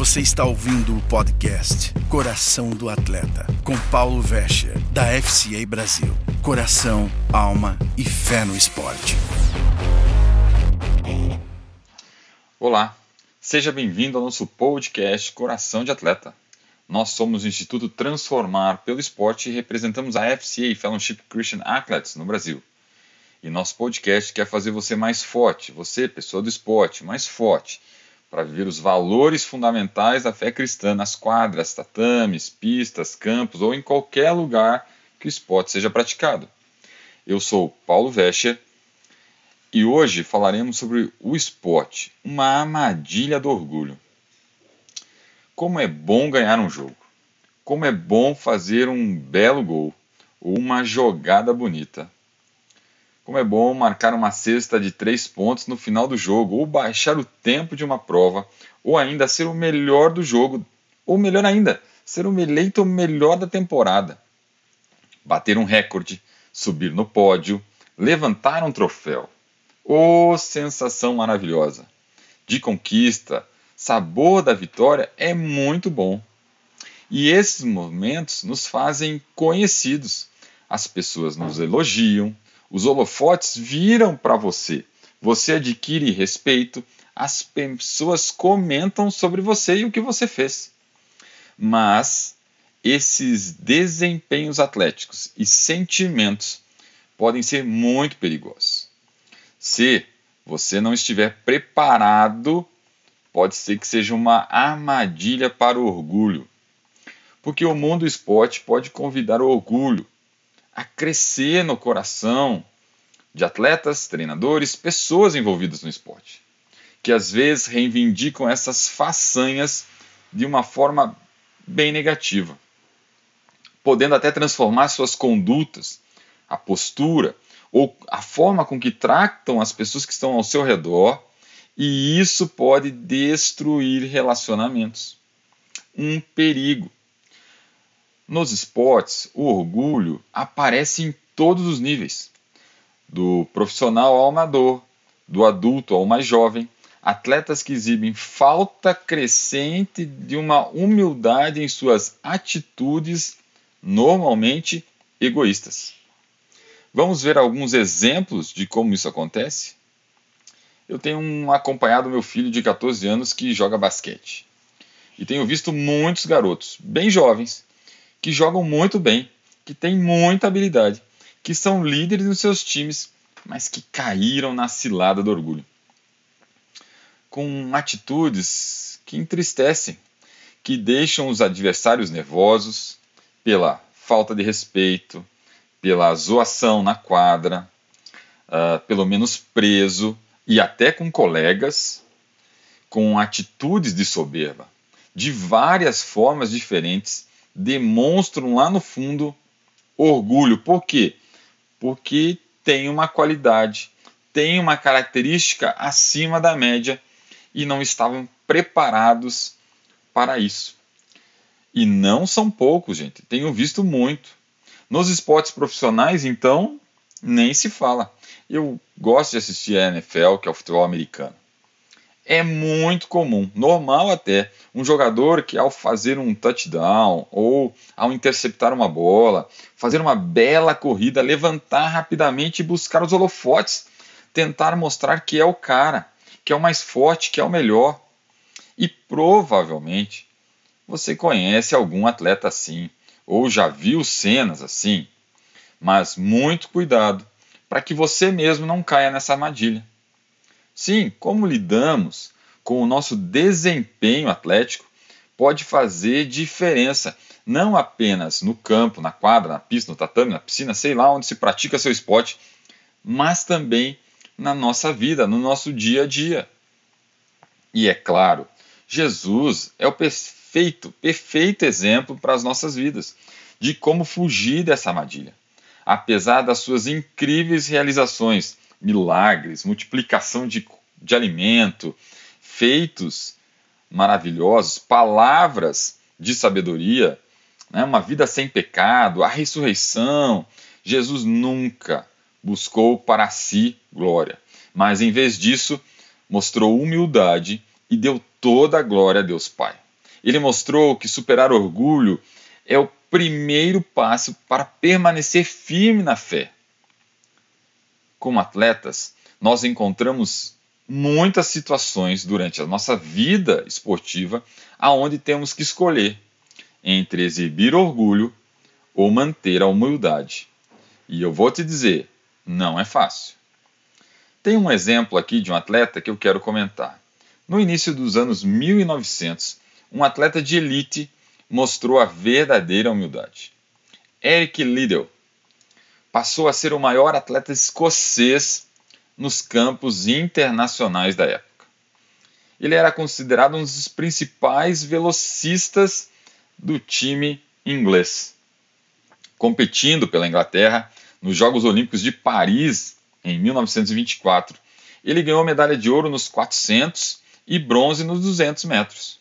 Você está ouvindo o podcast Coração do Atleta, com Paulo Vescher, da FCA Brasil. Coração, alma e fé no esporte. Olá, seja bem-vindo ao nosso podcast Coração de Atleta. Nós somos o Instituto Transformar pelo Esporte e representamos a FCA Fellowship Christian Athletes no Brasil. E nosso podcast quer fazer você mais forte, você, pessoa do esporte, mais forte, para viver os valores fundamentais da fé cristã nas quadras, tatames, pistas, campos ou em qualquer lugar que o esporte seja praticado. Eu sou Paulo Vescher e hoje falaremos sobre o esporte, uma armadilha do orgulho. Como é bom ganhar um jogo. Como é bom fazer um belo gol ou uma jogada bonita. Como é bom marcar uma cesta de três pontos no final do jogo, ou baixar o tempo de uma prova, ou ainda ser o melhor do jogo, ou melhor ainda, ser o eleito melhor da temporada. Bater um recorde, subir no pódio, levantar um troféu. Oh, sensação maravilhosa! De conquista, sabor da vitória é muito bom. E esses momentos nos fazem conhecidos. As pessoas nos elogiam, os holofotes viram para você. Você adquire respeito, as pessoas comentam sobre você e o que você fez. Mas esses desempenhos atléticos e sentimentos podem ser muito perigosos. Se você não estiver preparado pode ser que seja uma armadilha para o orgulho. Porque o mundo do esporte pode convidar o orgulho a crescer no coração de atletas, treinadores, pessoas envolvidas no esporte, que às vezes reivindicam essas façanhas de uma forma bem negativa, podendo até transformar suas condutas, a postura ou a forma com que tratam as pessoas que estão ao seu redor e isso pode destruir relacionamentos. Um perigo. Nos esportes, o orgulho aparece em todos os níveis, do profissional ao amador, do adulto ao mais jovem. Atletas que exibem falta crescente de uma humildade em suas atitudes, normalmente egoístas. Vamos ver alguns exemplos de como isso acontece? eu tenho acompanhado meu filho de 14 anos que joga basquete. E tenho visto muitos garotos, bem jovens, que jogam muito bem, que têm muita habilidade, que são líderes nos seus times, mas que caíram na cilada do orgulho. Com atitudes que entristecem, que deixam os adversários nervosos pela falta de respeito, pela zoação na quadra, uh, pelo menos preso e até com colegas com atitudes de soberba, de várias formas diferentes, demonstram lá no fundo orgulho. Por quê? Porque tem uma qualidade, tem uma característica acima da média e não estavam preparados para isso. E não são poucos, gente. Tenho visto muito. Nos esportes profissionais, então, nem se fala. Eu gosto de assistir a NFL, que é o futebol americano. É muito comum, normal até, um jogador que ao fazer um touchdown ou ao interceptar uma bola, fazer uma bela corrida, levantar rapidamente e buscar os holofotes, tentar mostrar que é o cara, que é o mais forte, que é o melhor. E provavelmente você conhece algum atleta assim, ou já viu cenas assim. Mas muito cuidado, para que você mesmo não caia nessa armadilha. Sim, como lidamos com o nosso desempenho atlético pode fazer diferença, não apenas no campo, na quadra, na pista, no tatame, na piscina, sei lá onde se pratica seu esporte, mas também na nossa vida, no nosso dia a dia. E é claro, Jesus é o perfeito, perfeito exemplo para as nossas vidas de como fugir dessa armadilha apesar das suas incríveis realizações, milagres, multiplicação de, de alimento, feitos maravilhosos, palavras de sabedoria, né, uma vida sem pecado, a ressurreição, Jesus nunca buscou para si glória, mas em vez disso mostrou humildade e deu toda a glória a Deus Pai. Ele mostrou que superar orgulho é o primeiro passo para permanecer firme na fé. Como atletas, nós encontramos muitas situações durante a nossa vida esportiva aonde temos que escolher entre exibir orgulho ou manter a humildade. E eu vou te dizer, não é fácil. Tem um exemplo aqui de um atleta que eu quero comentar. No início dos anos 1900, um atleta de elite mostrou a verdadeira humildade. Eric Liddell passou a ser o maior atleta escocês nos campos internacionais da época. Ele era considerado um dos principais velocistas do time inglês. Competindo pela Inglaterra nos Jogos Olímpicos de Paris em 1924, ele ganhou medalha de ouro nos 400 e bronze nos 200 metros.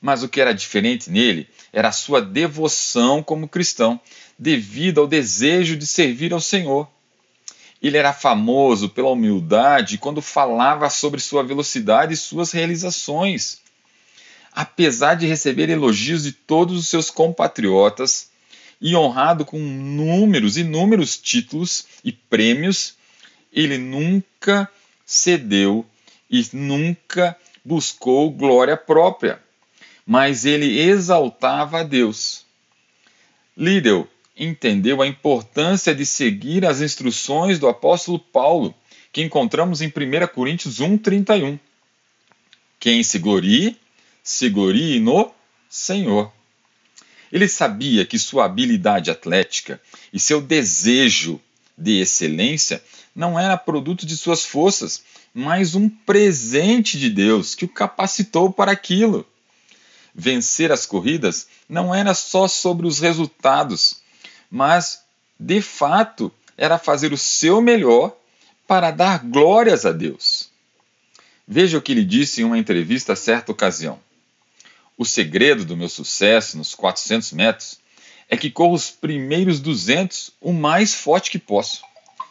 Mas o que era diferente nele era a sua devoção como cristão, devido ao desejo de servir ao Senhor. Ele era famoso pela humildade quando falava sobre sua velocidade e suas realizações. Apesar de receber elogios de todos os seus compatriotas e honrado com números e inúmeros títulos e prêmios, ele nunca cedeu e nunca buscou glória própria mas ele exaltava a Deus. Liddell entendeu a importância de seguir as instruções do apóstolo Paulo, que encontramos em 1 Coríntios 1,31. Quem se glorie, se glorie no Senhor. Ele sabia que sua habilidade atlética e seu desejo de excelência não era produto de suas forças, mas um presente de Deus que o capacitou para aquilo vencer as corridas não era só sobre os resultados, mas de fato era fazer o seu melhor para dar glórias a Deus. Veja o que ele disse em uma entrevista a certa ocasião. O segredo do meu sucesso nos 400 metros é que corro os primeiros 200 o mais forte que posso.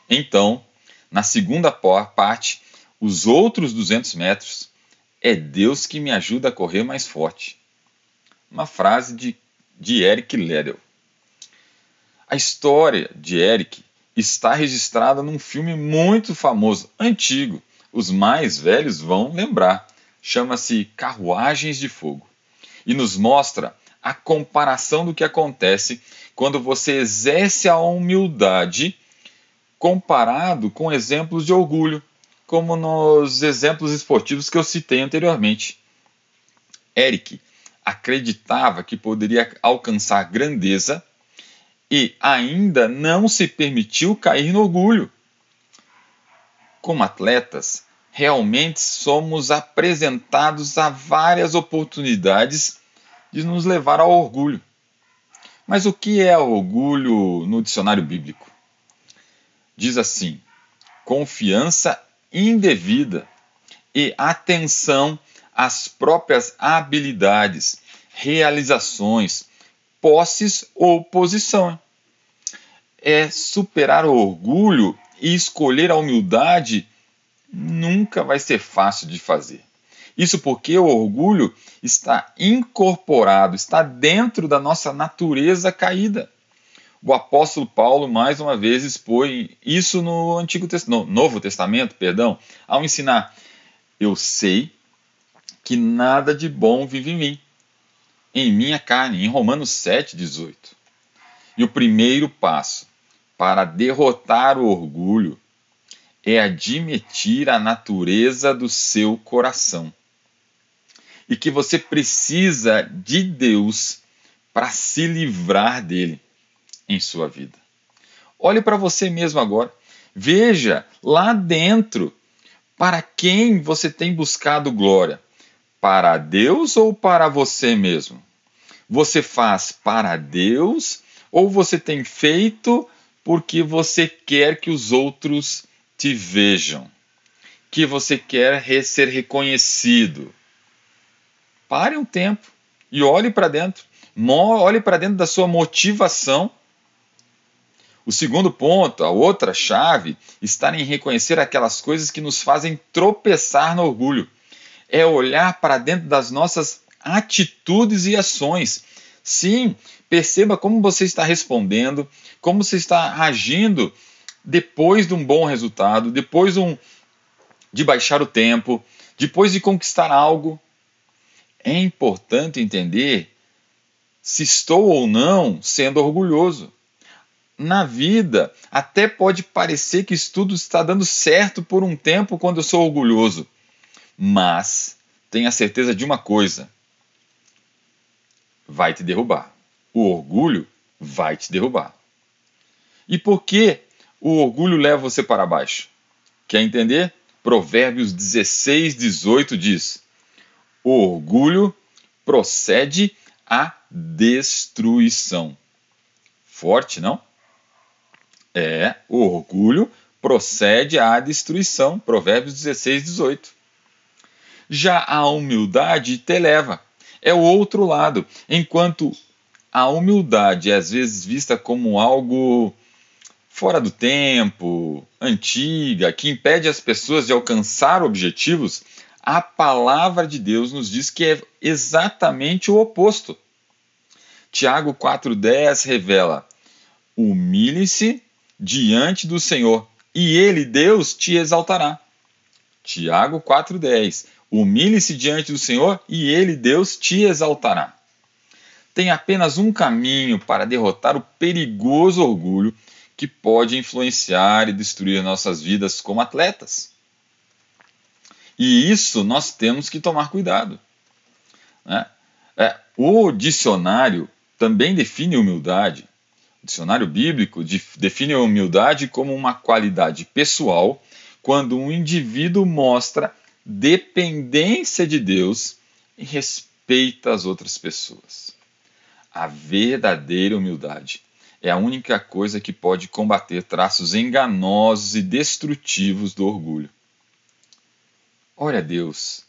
Então, na segunda parte, os outros 200 metros, é Deus que me ajuda a correr mais forte uma frase de, de Eric Liddell. A história de Eric está registrada num filme muito famoso, antigo. Os mais velhos vão lembrar. Chama-se Carruagens de Fogo e nos mostra a comparação do que acontece quando você exerce a humildade comparado com exemplos de orgulho, como nos exemplos esportivos que eu citei anteriormente. Eric acreditava que poderia alcançar grandeza e ainda não se permitiu cair no orgulho. Como atletas, realmente somos apresentados a várias oportunidades de nos levar ao orgulho. Mas o que é orgulho no dicionário bíblico? Diz assim: confiança indevida e atenção as próprias habilidades, realizações, posses ou posição. É superar o orgulho e escolher a humildade nunca vai ser fácil de fazer. Isso porque o orgulho está incorporado, está dentro da nossa natureza caída. O apóstolo Paulo mais uma vez expõe isso no Antigo no Novo Testamento, perdão, ao ensinar: eu sei que nada de bom vive em mim, em minha carne, em Romanos 7, 18. E o primeiro passo para derrotar o orgulho é admitir a natureza do seu coração. E que você precisa de Deus para se livrar dele em sua vida. Olhe para você mesmo agora. Veja lá dentro para quem você tem buscado glória para Deus ou para você mesmo? Você faz para Deus ou você tem feito porque você quer que os outros te vejam? Que você quer ser reconhecido? Pare um tempo e olhe para dentro. Olhe para dentro da sua motivação. O segundo ponto, a outra chave, está em reconhecer aquelas coisas que nos fazem tropeçar no orgulho é olhar para dentro das nossas atitudes e ações. Sim, perceba como você está respondendo, como você está agindo depois de um bom resultado, depois de, um, de baixar o tempo, depois de conquistar algo. É importante entender se estou ou não sendo orgulhoso. Na vida, até pode parecer que isso tudo está dando certo por um tempo quando eu sou orgulhoso. Mas tenha certeza de uma coisa: vai te derrubar. O orgulho vai te derrubar. E por que o orgulho leva você para baixo? Quer entender? Provérbios 16, 18 diz: O orgulho procede à destruição. Forte, não? É, o orgulho procede à destruição. Provérbios 16, 18. Já a humildade te eleva. É o outro lado. Enquanto a humildade é às vezes vista como algo fora do tempo, antiga, que impede as pessoas de alcançar objetivos, a palavra de Deus nos diz que é exatamente o oposto. Tiago 4,10 revela: humilhe-se diante do Senhor, e ele, Deus, te exaltará. Tiago 4,10: humilhe-se diante do Senhor, e ele, Deus, te exaltará. Tem apenas um caminho para derrotar o perigoso orgulho que pode influenciar e destruir nossas vidas como atletas. E isso nós temos que tomar cuidado. Né? É, o dicionário também define humildade. O dicionário bíblico define a humildade como uma qualidade pessoal quando um indivíduo mostra dependência de Deus e respeita as outras pessoas. A verdadeira humildade é a única coisa que pode combater traços enganosos e destrutivos do orgulho. Ore a Deus,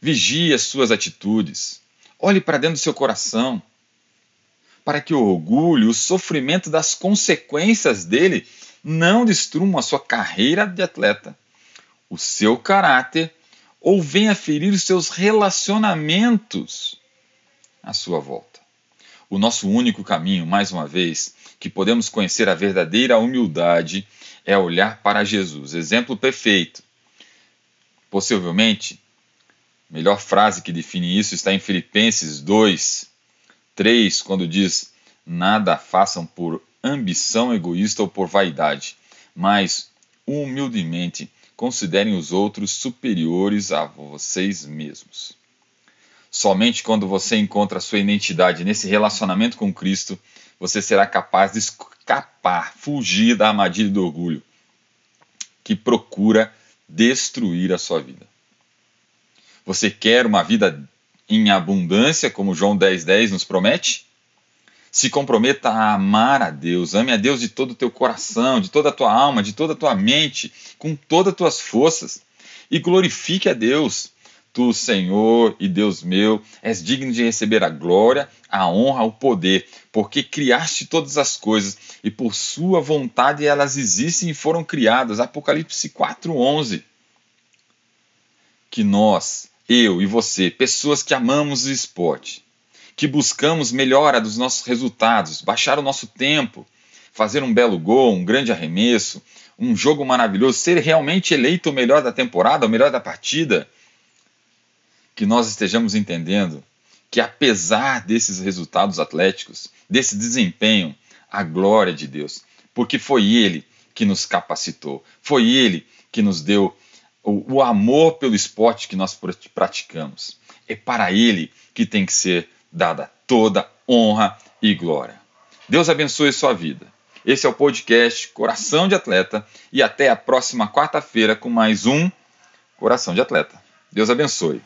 vigie as suas atitudes, olhe para dentro do seu coração, para que o orgulho, o sofrimento das consequências dele não destruam a sua carreira de atleta, o seu caráter ou venha ferir os seus relacionamentos à sua volta. O nosso único caminho, mais uma vez, que podemos conhecer a verdadeira humildade é olhar para Jesus, exemplo perfeito. Possivelmente, a melhor frase que define isso está em Filipenses 2, 3, quando diz: Nada façam por ambição egoísta ou por vaidade, mas humildemente considerem os outros superiores a vocês mesmos. Somente quando você encontra sua identidade nesse relacionamento com Cristo, você será capaz de escapar, fugir da armadilha do orgulho que procura destruir a sua vida. Você quer uma vida em abundância, como João 10,10 10 nos promete? Se comprometa a amar a Deus, ame a Deus de todo o teu coração, de toda a tua alma, de toda a tua mente, com todas as tuas forças, e glorifique a Deus Tu, Senhor e Deus meu, és digno de receber a glória, a honra, o poder, porque criaste todas as coisas e por sua vontade elas existem e foram criadas. Apocalipse 4:11. Que nós, eu e você, pessoas que amamos o esporte, que buscamos melhora dos nossos resultados, baixar o nosso tempo, fazer um belo gol, um grande arremesso, um jogo maravilhoso, ser realmente eleito o melhor da temporada, o melhor da partida, que nós estejamos entendendo que, apesar desses resultados atléticos, desse desempenho, a glória de Deus, porque foi Ele que nos capacitou, foi Ele que nos deu o, o amor pelo esporte que nós praticamos. É para Ele que tem que ser dada toda honra e glória. Deus abençoe sua vida. Esse é o podcast Coração de Atleta e até a próxima quarta-feira com mais um Coração de Atleta. Deus abençoe.